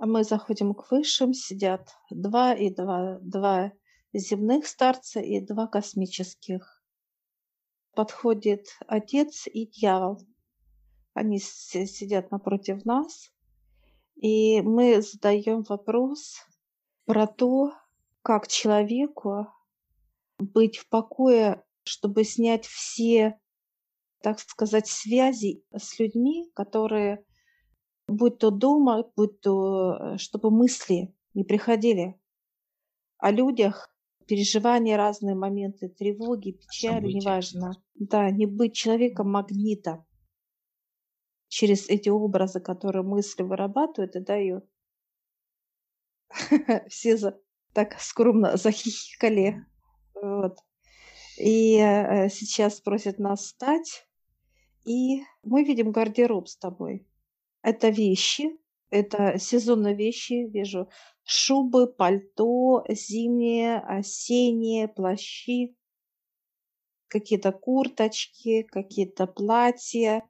А мы заходим к высшим, сидят два и два, два земных старца и два космических. Подходит отец и дьявол. Они сидят напротив нас, и мы задаем вопрос про то, как человеку быть в покое, чтобы снять все, так сказать, связи с людьми, которые будь то дома, будь то, э, чтобы мысли не приходили о людях, переживания, разные моменты тревоги, печали, События. неважно. Да, не быть человеком магнита через эти образы, которые мысли вырабатывают и дают. Все за, так скромно захихикали. Вот. И э, сейчас просят нас встать. И мы видим гардероб с тобой. Это вещи, это сезонные вещи, вижу шубы, пальто, зимние, осенние, плащи, какие-то курточки, какие-то платья,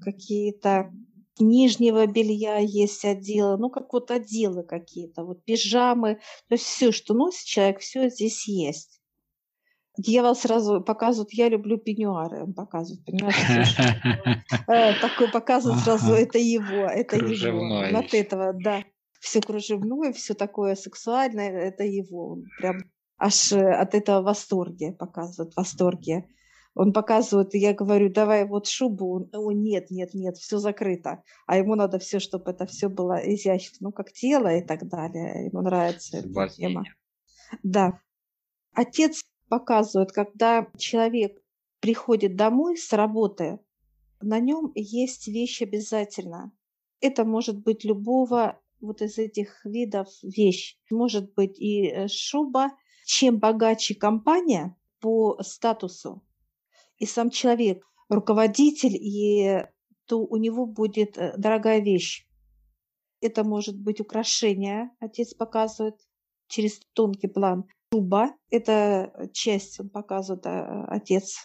какие-то нижнего белья есть отделы, ну как вот отделы какие-то, вот пижамы, то есть все, что носит человек, все здесь есть. Дьявол сразу показывает, я люблю пеньюары, он показывает, понимаете? Э, такой показывает сразу, это его, это его. Вот этого, да. Все кружевное, все такое сексуальное, это его. Он прям аж э, от этого восторге показывает, восторге. Он показывает, я говорю, давай вот шубу. О, нет, нет, нет, все закрыто. А ему надо все, чтобы это все было изящно, ну, как тело и так далее. Ему нравится эта тема. Да. Отец показывают, когда человек приходит домой с работы, на нем есть вещь обязательно. Это может быть любого вот из этих видов вещь. Может быть и э, шуба. Чем богаче компания по статусу, и сам человек, руководитель, и то у него будет э, дорогая вещь. Это может быть украшение, отец показывает через тонкий план шуба, это часть, он показывает а, отец.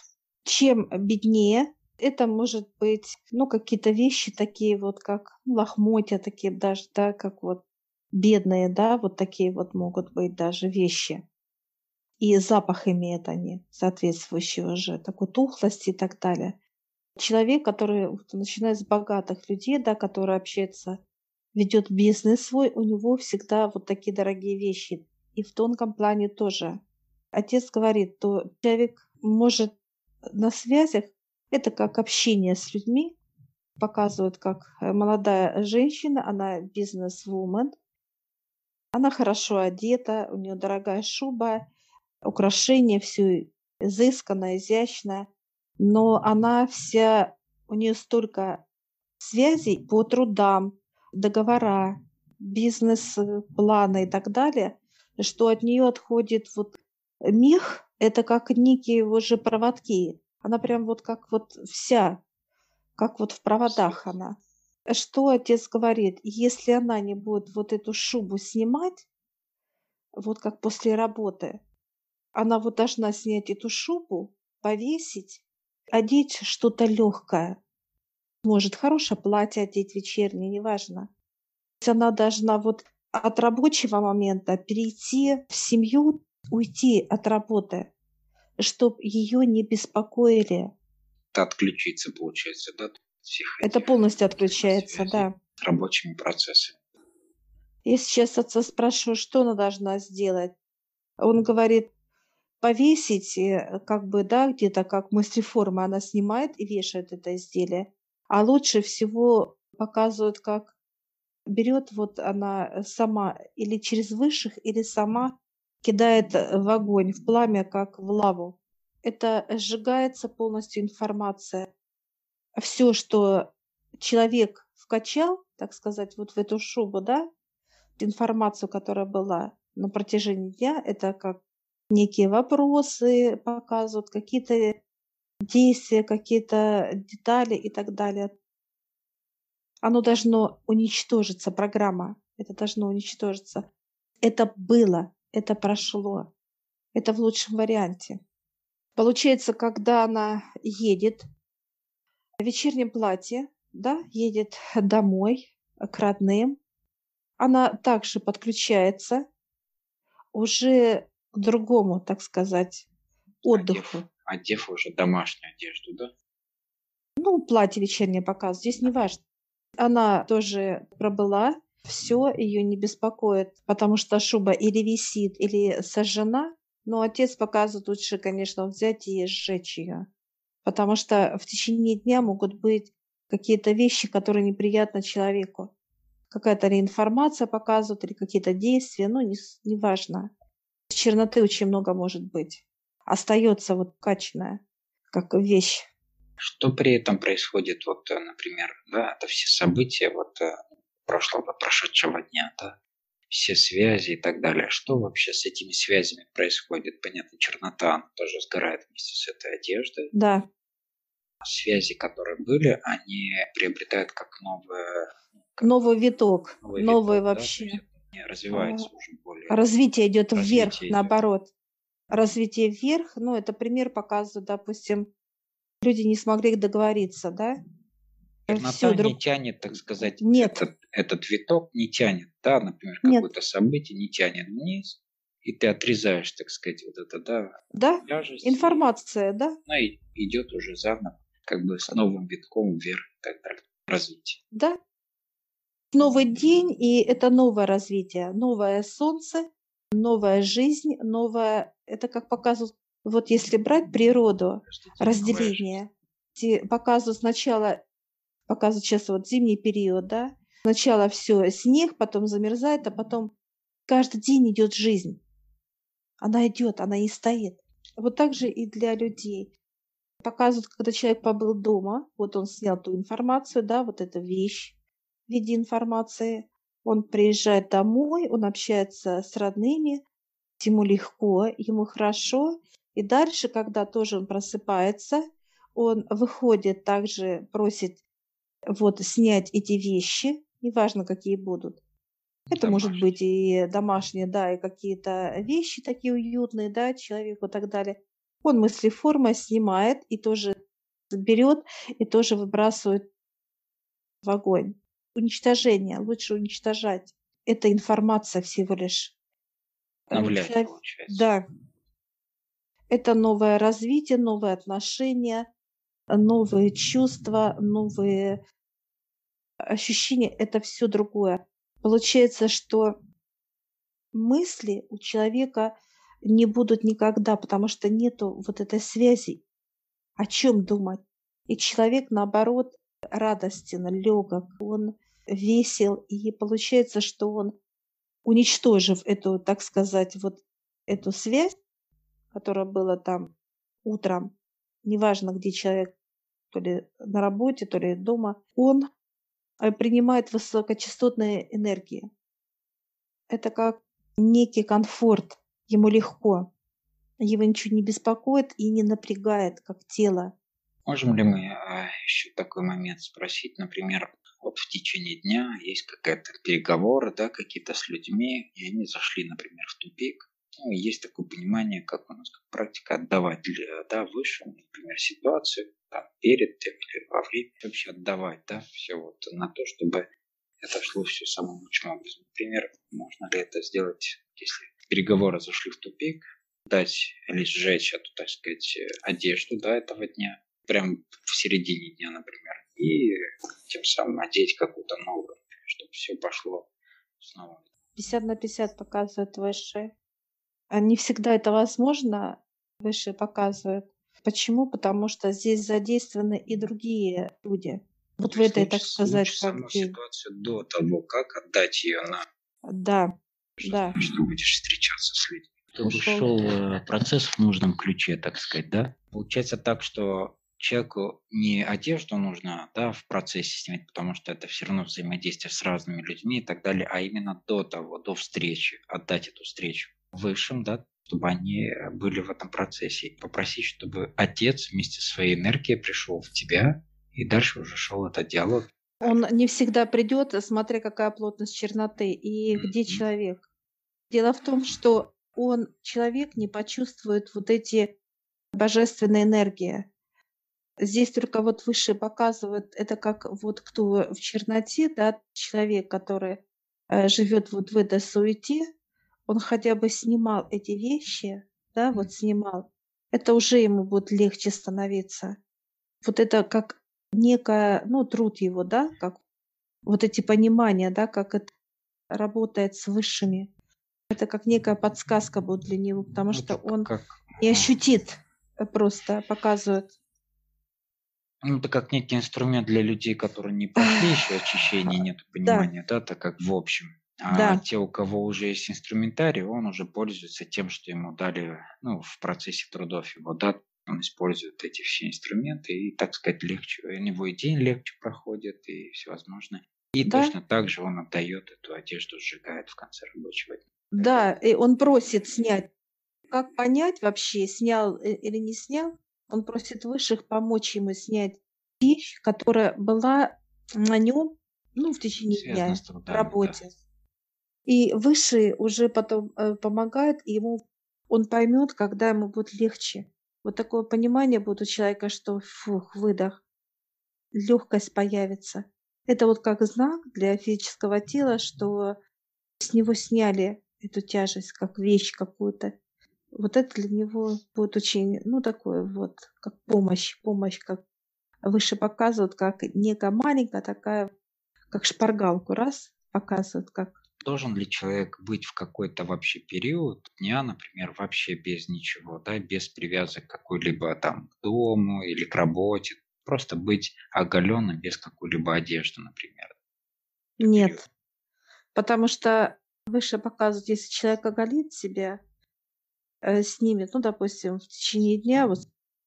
Чем беднее, это может быть, ну, какие-то вещи такие вот, как лохмотья такие даже, да, как вот бедные, да, вот такие вот могут быть даже вещи. И запах имеют они соответствующий уже, такой тухлости и так далее. Человек, который начинает с богатых людей, да, который общается, ведет бизнес свой, у него всегда вот такие дорогие вещи и в тонком плане тоже. Отец говорит, то человек может на связях, это как общение с людьми, показывает, как э, молодая женщина, она бизнес-вумен, она хорошо одета, у нее дорогая шуба, украшения, все изысканно, изящно, но она вся, у нее столько связей по трудам, договора, бизнес-планы и так далее, что от нее отходит вот мех, это как некие уже проводки. Она прям вот как вот вся, как вот в проводах она. Что отец говорит, если она не будет вот эту шубу снимать, вот как после работы, она вот должна снять эту шубу, повесить, одеть что-то легкое. Может, хорошее платье одеть вечернее, неважно. Она должна вот от рабочего момента перейти в семью, уйти от работы, чтобы ее не беспокоили. Это отключиться, получается, да? Всех Это полностью отключается, да. Рабочими процессами. Я сейчас отца спрашиваю, что она должна сделать. Он говорит, повесить, э, как бы, да, где-то как мастер-форма она снимает и вешает это изделие. А лучше всего показывают, как берет вот она э, сама или через высших, или сама кидает э, в огонь, в пламя, как в лаву. Это сжигается полностью информация. Все, что человек вкачал, так сказать, вот в эту шубу, да, информацию, которая была на протяжении дня, это как некие вопросы показывают, какие-то действия, какие-то детали и так далее оно должно уничтожиться, программа, это должно уничтожиться. Это было, это прошло. Это в лучшем варианте. Получается, когда она едет в вечернем платье, да, едет домой к родным, она также подключается уже к другому, так сказать, отдыху. Одев, одев уже домашнюю одежду, да? Ну, платье вечернее показ, здесь не важно. Она тоже пробыла, все ее не беспокоит, потому что шуба или висит, или сожжена. Но отец показывает лучше, конечно, взять и сжечь ее. Потому что в течение дня могут быть какие-то вещи, которые неприятны человеку. Какая-то ли информация показывает, или какие-то действия, ну, не, не важно. Черноты очень много может быть. Остается вот каченая, как вещь. Что при этом происходит, вот, э, например, да, это все события вот э, прошлого, прошедшего дня, да, все связи и так далее. Что вообще с этими связями происходит? Понятно, чернота она тоже сгорает вместе с этой одеждой. Да. Связи, которые были, они приобретают как новое... Как новый виток, новый, новый виток, вообще. Да, развивается а, уже более... Развитие идет вверх, идет. наоборот. Развитие вверх, ну, это пример показывает, допустим, люди не смогли договориться, да? Чернота Все, друг... не тянет, так сказать, Нет. Этот, этот виток не тянет, да, например, какое-то событие не тянет вниз, и ты отрезаешь, так сказать, вот это, да, да? Тяжесть, информация, да? Ну и идет уже заново, как бы с новым витком вверх и так далее, развитие. Да. Новый день, и это новое развитие, новое солнце, новая жизнь, новое, это как показывают, вот если брать природу, разделение, показывают сначала показывают сейчас вот зимний период, да, сначала все снег, потом замерзает, а потом каждый день идет жизнь. Она идет, она не стоит. Вот так же и для людей. Показывают, когда человек побыл дома, вот он снял ту информацию, да, вот эта вещь в виде информации. Он приезжает домой, он общается с родными, ему легко, ему хорошо. И дальше, когда тоже он просыпается, он выходит, также просит вот снять эти вещи, неважно какие будут. Это домашние. может быть и домашние, да, и какие-то вещи такие уютные, да, человеку и так далее. Он мыслеформа снимает и тоже берет и тоже выбрасывает в огонь. Уничтожение, лучше уничтожать. Это информация всего лишь. Обновлять, Человек... Да. Это новое развитие, новые отношения, новые чувства, новые ощущения – это все другое. Получается, что мысли у человека не будут никогда, потому что нету вот этой связи. О чем думать? И человек, наоборот, радостен, легок, он весел, и получается, что он, уничтожив эту, так сказать, вот эту связь, которая была там утром, неважно, где человек, то ли на работе, то ли дома, он э, принимает высокочастотные энергии. Это как некий комфорт, ему легко, его ничего не беспокоит и не напрягает, как тело. Можем ли мы э, еще такой момент спросить, например, вот в течение дня есть какая-то переговоры, да, какие-то с людьми, и они зашли, например, в тупик, ну, есть такое понимание, как у нас как практика отдавать для, да, высшему, например, ситуацию, там, перед тем или во время, вообще отдавать, да, все вот на то, чтобы это шло все самым лучшим образом. Например, можно ли это сделать, если переговоры зашли в тупик, дать или сжечь эту, так сказать, одежду, да, этого дня, прям в середине дня, например, и тем самым одеть какую-то новую, чтобы все пошло снова. 50 на 50 показывает высшие. А не всегда это возможно, выше показывают. Почему? Потому что здесь задействованы и другие люди. Вот в этой, так сказать, как саму ситуацию до того, как отдать ее на... Да, что, да. Что будешь встречаться с людьми. Чтобы шел э, процесс в нужном ключе, так сказать, да? Получается так, что человеку не одежду нужно да, в процессе снять, потому что это все равно взаимодействие с разными людьми и так далее, а именно до того, до встречи, отдать эту встречу высшим, да, чтобы они были в этом процессе. И попросить, чтобы отец вместе со своей энергией пришел в тебя, и дальше уже шел этот диалог. Он не всегда придет, смотря какая плотность черноты и mm-hmm. где человек. Дело в том, что он, человек, не почувствует вот эти божественные энергии. Здесь только вот выше показывает, это как вот кто в черноте, да, человек, который э, живет вот в этой суете, он хотя бы снимал эти вещи, да, вот снимал, это уже ему будет легче становиться. Вот это как некая, ну, труд его, да, как вот эти понимания, да, как это работает с высшими. Это как некая подсказка будет для него, потому Ну, что это он как, не а, ощутит, э, просто показывает. ну, это как некий инструмент для людей, которые не прошли еще очищение, нет Да, понимания, да, так как в общем. А да, те, у кого уже есть инструментарий, он уже пользуется тем, что ему дали, ну, в процессе трудов его, да, он использует эти все инструменты, и, так сказать, легче, у него и день легче проходит, и всевозможно. И да, точно так же он отдает эту одежду, сжигает в конце рабочего дня. да, и он просит снять. Как понять вообще, снял или не снял? Он просит высших помочь ему снять вещь, которая была на нем, ну, в течение Связано дня в трудами, да. И высшие уже потом э, помогают, и ему он поймет, когда ему будет легче. Вот такое понимание будет у человека, что фух, выдох, легкость появится. Это вот как знак для физического тела, что с него сняли эту тяжесть, как вещь какую-то. Вот это для него будет очень, ну, такое вот, как помощь, помощь, как выше показывают, как некая маленькая такая, как шпаргалку, раз, показывают, как Должен ли человек быть в какой-то вообще период дня, например, вообще без ничего, да, без привязок к какой-либо там к дому или к работе, просто быть оголенным без какой-либо одежды, например, период? нет. Потому что выше показывают, если человек оголит себя, э, снимет, ну, допустим, в течение дня вот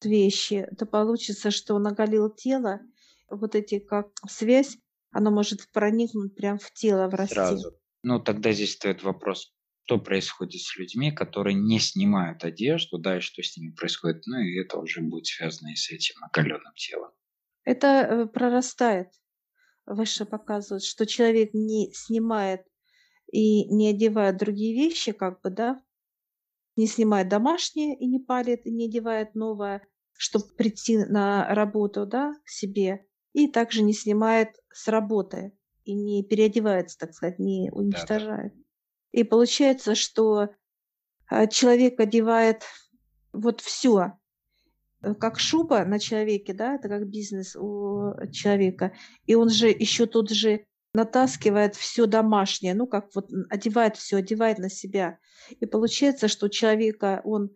вещи, то получится, что он оголил тело, вот эти как связь, она может проникнуть прям в тело, врасти. Сразу. Ну, тогда здесь стоит вопрос, что происходит с людьми, которые не снимают одежду, да, и что с ними происходит, ну, и это уже будет связано и с этим оголенным телом. Это э, прорастает. Выше показывают, что человек не снимает и не одевает другие вещи, как бы, да, не снимает домашнее и не палит, и не одевает новое, чтобы прийти на работу, да, к себе, и также не снимает с работы и не переодевается, так сказать, не Да, да. уничтожает. И получается, что а, человек одевает вот все, как шуба на человеке, да, это как бизнес у человека, и он же еще тут же натаскивает все домашнее, ну как вот одевает все, одевает на себя. И получается, что у человека он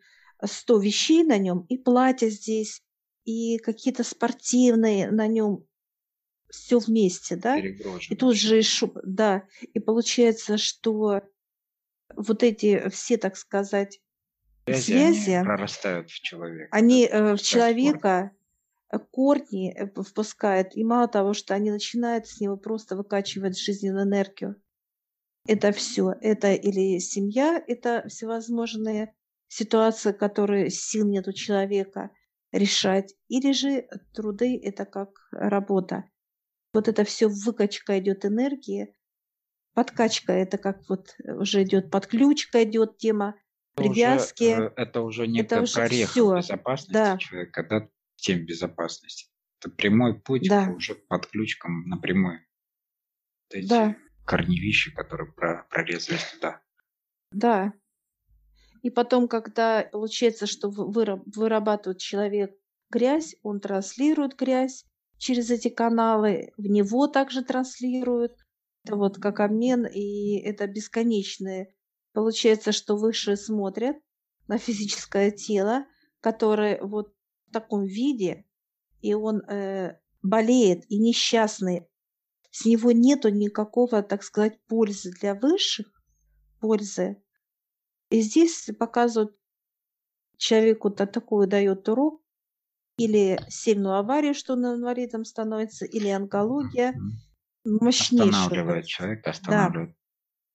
100 вещей на нем, и платье здесь, и какие-то спортивные на нем, все вместе, да, и тут же шуб, да, и получается, что вот эти все, так сказать, Связи, они связи, прорастают в человека, они э, в человека э, корни э, впускают, и мало того, что они начинают с него просто выкачивать жизненную энергию. Это все. Это или семья, это всевозможные ситуации, которые сил нет у человека решать, или же труды, это как работа. Вот это все выкачка идет энергии, подкачка это как вот э, уже идет подключка идет тема Это уже, привязки, э, это уже это некая уже прореха в все, безопасности да, человека, да, тем безопасности. Это прямой путь да, уже подключкам напрямую. Вот эти да, корневища, которые про- прорезались туда. да. И потом, когда получается, что вы- выра- вырабатывает человек грязь, он транслирует грязь через эти каналы, в него также транслирует. Это вот как обмен, и это бесконечное. Получается, что выше смотрят на физическое тело, которое вот в таком виде, и он э, болеет и несчастный. С него нету никакого, так сказать, пользы для высших, пользы. И здесь показывают человеку-то такую дает урок, или сильную аварию, что он инвалидом становится, или онкология, Мгм. мощнейшую. Останавливает человека, Да, останавливает.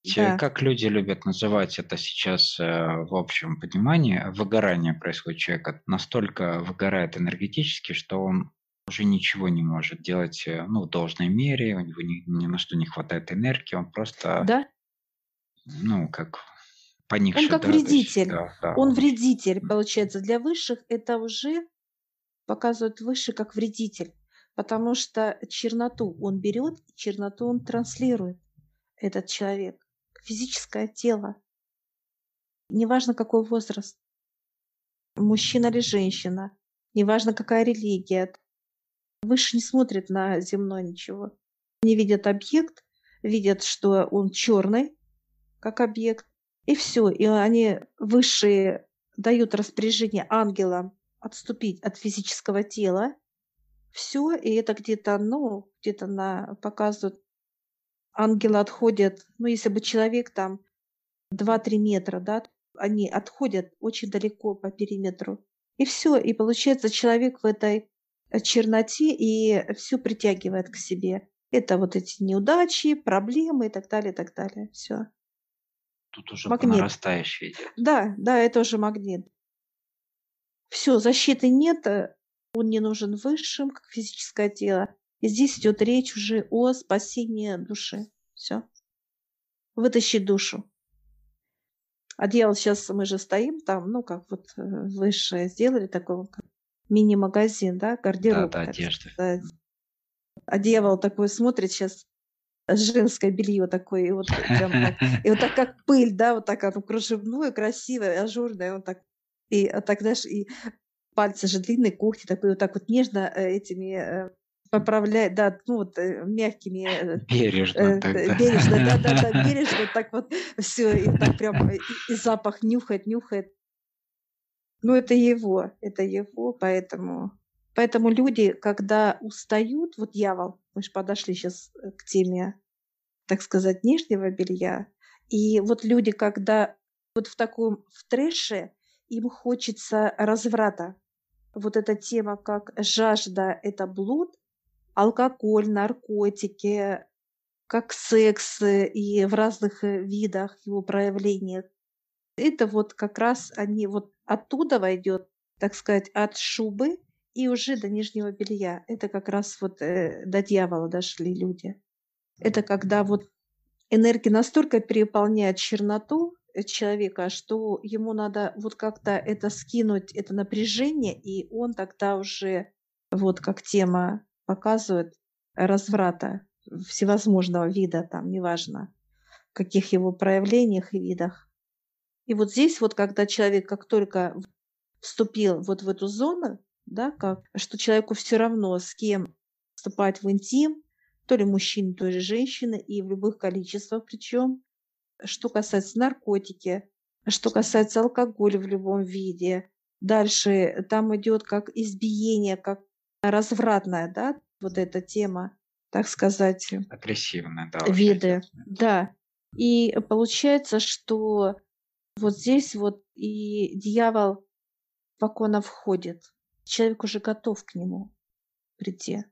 Че- да, Как люди любят называть это сейчас э, в общем понимании, выгорание происходит у человека. Настолько выгорает энергетически, что он уже ничего не может делать э, ну, в должной мере, у него ни, ни на что не хватает энергии, он просто, да. ну, как Он поникший, как да, вредитель. да, да, Он он вредитель, получается. Для высших это уже показывают выше как вредитель, потому что черноту он берет, черноту он транслирует. этот человек, физическое тело. Неважно, какой возраст, мужчина или женщина, неважно, какая религия. Выше не смотрят на земное ничего. Они видят объект, видят, что он черный, как объект, и все. И они высшие дают распоряжение ангелам отступить от физического тела. Все, и это где-то, ну, где-то на показывают, ангелы отходят, ну, если бы человек там 2-3 метра, да, они отходят очень далеко по периметру. И все, и получается человек в этой э, черноте и все притягивает к себе. Это вот эти неудачи, проблемы и так далее, и так далее. Все. Тут уже Магнит. по нарастающей идет. Да, да, это уже магнит. Все, защиты нет, э, он не нужен высшим, как физическое тело. И здесь идет речь уже о спасении души. Все. Вытащить душу. А дьявол сейчас мы же стоим там, ну, как вот э, высшее сделали такой мини-магазин, да, гардероб. Да, да, одежда. сказать. А дьявол такой смотрит сейчас женское белье такое, и вот прям так, и вот так как пыль, да, вот так оно кружевное, красивое, ажурное, он так, и а так, знаешь, и пальцы же длинные, когти такой, вот так вот нежно э, этими э, поправляет, да, ну вот э, мягкими, э, Бережно э, тогда. бережно, да, да, да, бережно, так вот все, и так прям, и, и запах нюхает, нюхает. Ну, это его, это его, поэтому... Поэтому люди, когда устают, вот дьявол, мы же подошли сейчас к теме, так сказать, нижнего белья, и вот люди, когда вот в таком, в трэше, им хочется разврата. Вот эта тема, как жажда – это блуд, алкоголь, наркотики, как секс э, и в разных э, видах его проявлениях. Это вот как раз они вот оттуда войдет, так сказать, от шубы и уже до нижнего белья. Это как раз вот э, до дьявола дошли люди. Это когда вот энергия настолько переполняет черноту человека, что ему надо вот как-то это скинуть, это напряжение, и он тогда уже, вот как тема показывает, разврата всевозможного вида, там, неважно, каких его проявлениях и видах. И вот здесь вот, когда человек как только вступил вот в эту зону, да, как, что человеку все равно с кем вступать в интим, то ли мужчина, то ли женщина, и в любых количествах причем. Что касается наркотики, что касается алкоголя в любом виде. Дальше там идет как избиение, как развратная, да, вот эта тема, так сказать, Агрессивная, да. виды. Да. И получается, что вот здесь вот и дьявол спокойно входит. Человек уже готов к нему прийти.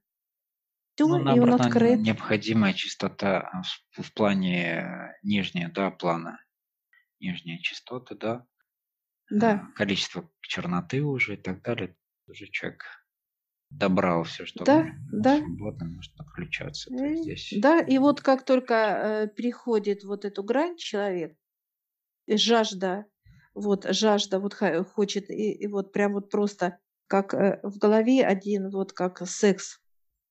Всё, Ну, и он открыт. необходимая чистота а, в в плане э, нижнего, да, плана. Нижние частоты, да. Да, а, Количество черноты уже и так далее. Уже человек добрал все, что да, можно, да. свободно может подключаться. Э, есть здесь Да, и вот как только э, переходит вот эту грань человек, жажда, вот жажда вот ха- хочет, и, и вот прям вот просто как э, в голове один, вот как секс,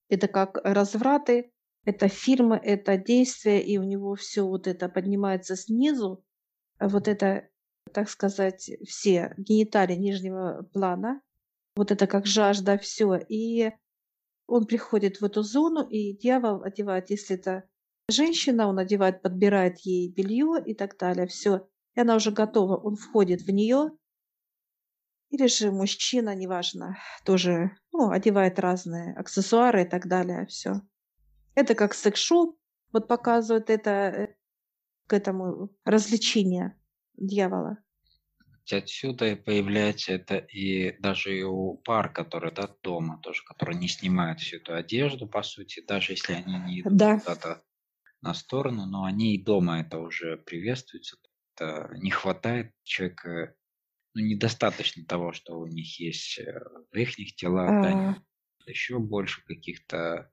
это как развраты, это фильмы, это действия, и у него все вот это поднимается снизу, а вот это, так сказать, все гениталии нижнего плана, вот это как жажда, все, и он приходит в эту зону, и дьявол одевает, если это женщина, он одевает, подбирает ей белье и так далее, все, и она уже готова, он входит в нее, или же мужчина, неважно, тоже ну, одевает разные аксессуары и так далее, все. Это как секс-шоп, вот показывает это к этому развлечение дьявола. Отсюда и появляется это и даже и у пар, которые да, дома тоже, которые не снимают всю эту одежду, по сути, даже если они не идут Да. куда-то на сторону, но они и дома это уже приветствуются. Это не хватает человека, ну, недостаточно того, что у них есть э, в их телах, да, А, еще больше каких-то,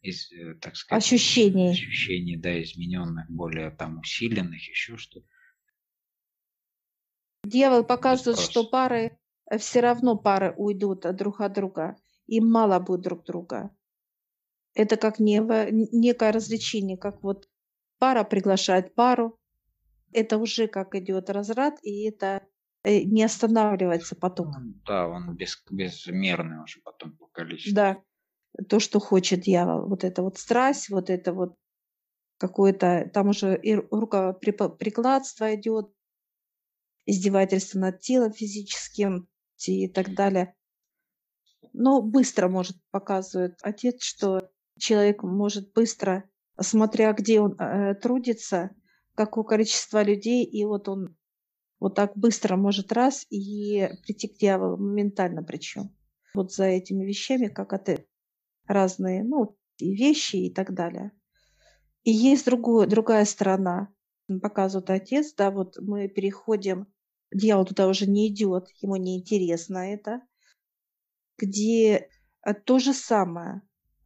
из, э, так сказать, ощущений. ощущений, да, измененных, более там усиленных, еще что-то. Дьявол показывает, что пары все равно пары уйдут друг от друга. Им мало будет друг друга. Это как нево- некое развлечение, как вот Пара приглашает пару. Это уже как идет разрад, и это э, не останавливается потом. Да, он без, безмерный уже потом по количеству. Да, то, что хочет дьявол. Вот это вот страсть, вот это вот какое-то, там уже и рукоприкладство идет, издевательство над телом физическим и так далее. Но быстро может показывает отец, что человек может быстро, смотря где он э, трудится, какое количество людей, и вот он вот так быстро может раз и прийти к дьяволу моментально причем. Вот за этими вещами, как это разные, ну, вещи и так далее. И есть другую, другая сторона. Показывает отец, да, вот мы переходим, дьявол туда уже не идет, ему не интересно это, где э, то же самое,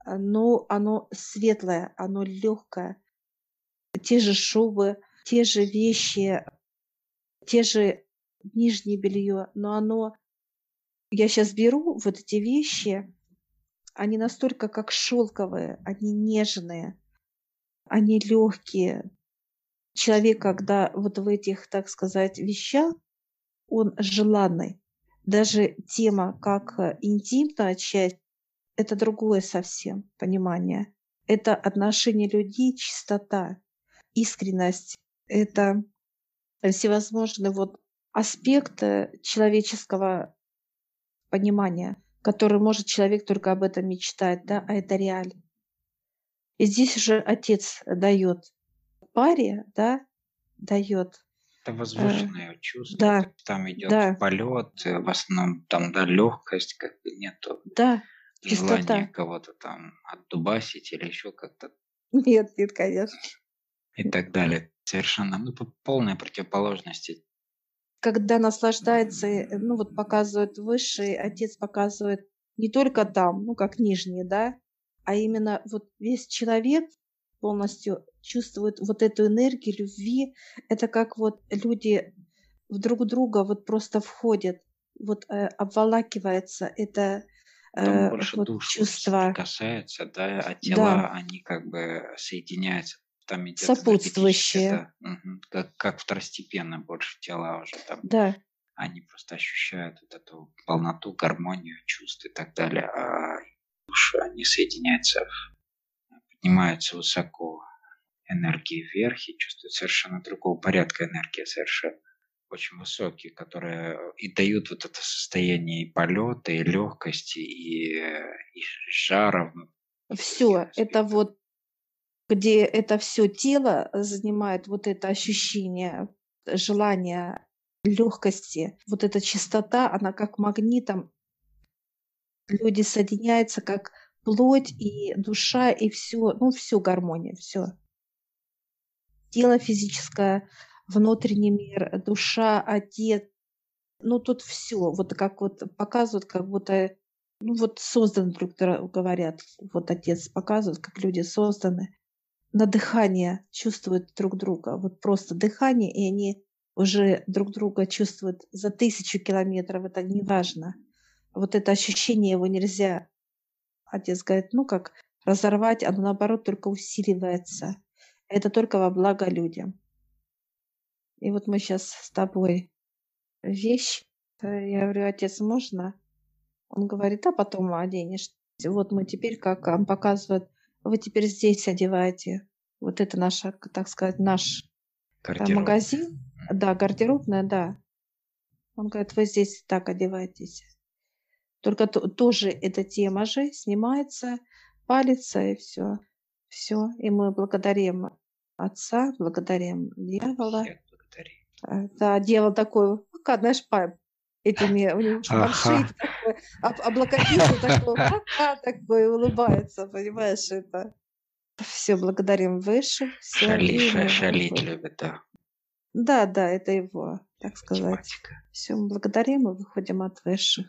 но оно светлое, оно легкое, те же шубы, те же вещи, те же нижнее белье, но оно, я сейчас беру вот эти вещи, они настолько как шелковые, они нежные, они легкие. Человек, когда вот в этих, так сказать, вещах, он желанный. Даже тема как э, интимная часть, это другое совсем понимание. Это отношение людей, чистота, искренность. Это всевозможные вот аспекты человеческого понимания, который может человек только об этом мечтать, да, а это реально. И здесь уже отец дает паре, да, дает. Это возвышенное э, чувство. Да. Там идет да. полет, э, в основном там, да, легкость, как бы нету. Да. Желание чистота. кого-то там отдубасить или еще как-то. Нет, нет, конечно. И так далее. Совершенно, ну, полная противоположность. Когда наслаждается, э, ну вот показывает высший, отец показывает не только там, ну как нижние, да, а именно вот весь человек полностью чувствует вот эту энергию любви. Это как вот люди в друг друга вот просто входят, вот э, обволакивается это э, больше вот душ чувство. касается, да, а тела, да. они как бы соединяются. Там идет Сопутствующие. Угу, как, как второстепенно больше тела уже там. Да. Они просто ощущают вот эту полноту, гармонию чувств и так далее. А души, они соединяются, поднимаются высоко энергии вверх и чувствуют совершенно другого порядка энергии, совершенно очень высокие, которые и дают вот это состояние и полета, и легкости, и, и жара. Все, это вот где это все тело занимает вот это ощущение, желание легкости, вот эта чистота, она как магнитом люди соединяются как плоть и душа, и все, ну, все гармония, все. Тело физическое, внутренний мир, душа, отец. Ну, тут все, вот как вот показывают, как будто, ну, вот созданы друг говорят, вот отец показывает, как люди созданы. На дыхание чувствуют друг друга, вот просто дыхание, и они уже друг друга чувствуют за тысячу километров, это не важно вот это ощущение его нельзя, отец говорит, ну как разорвать, оно наоборот только усиливается. Это только во благо людям. И вот мы сейчас с тобой вещь. Я говорю, отец, можно? Он говорит, а потом оденешь. Вот мы теперь, как он показывает, вы теперь здесь одеваете. Вот это наша, так сказать, наш магазин. Да, гардеробная, да. Он говорит, вы здесь так одеваетесь. Только то, тоже эта тема же снимается, палится и все. Все. И мы благодарим Отца, благодарим дьявола. Э, да, дьявол такой, пока, знаешь, этими у него ага. такой, об, облокотился такой, пока такой улыбается, понимаешь, это. Все, благодарим выше. Все, шалить, шалить любит, да. Да, да, это его, так сказать. Все, мы благодарим и выходим от высших.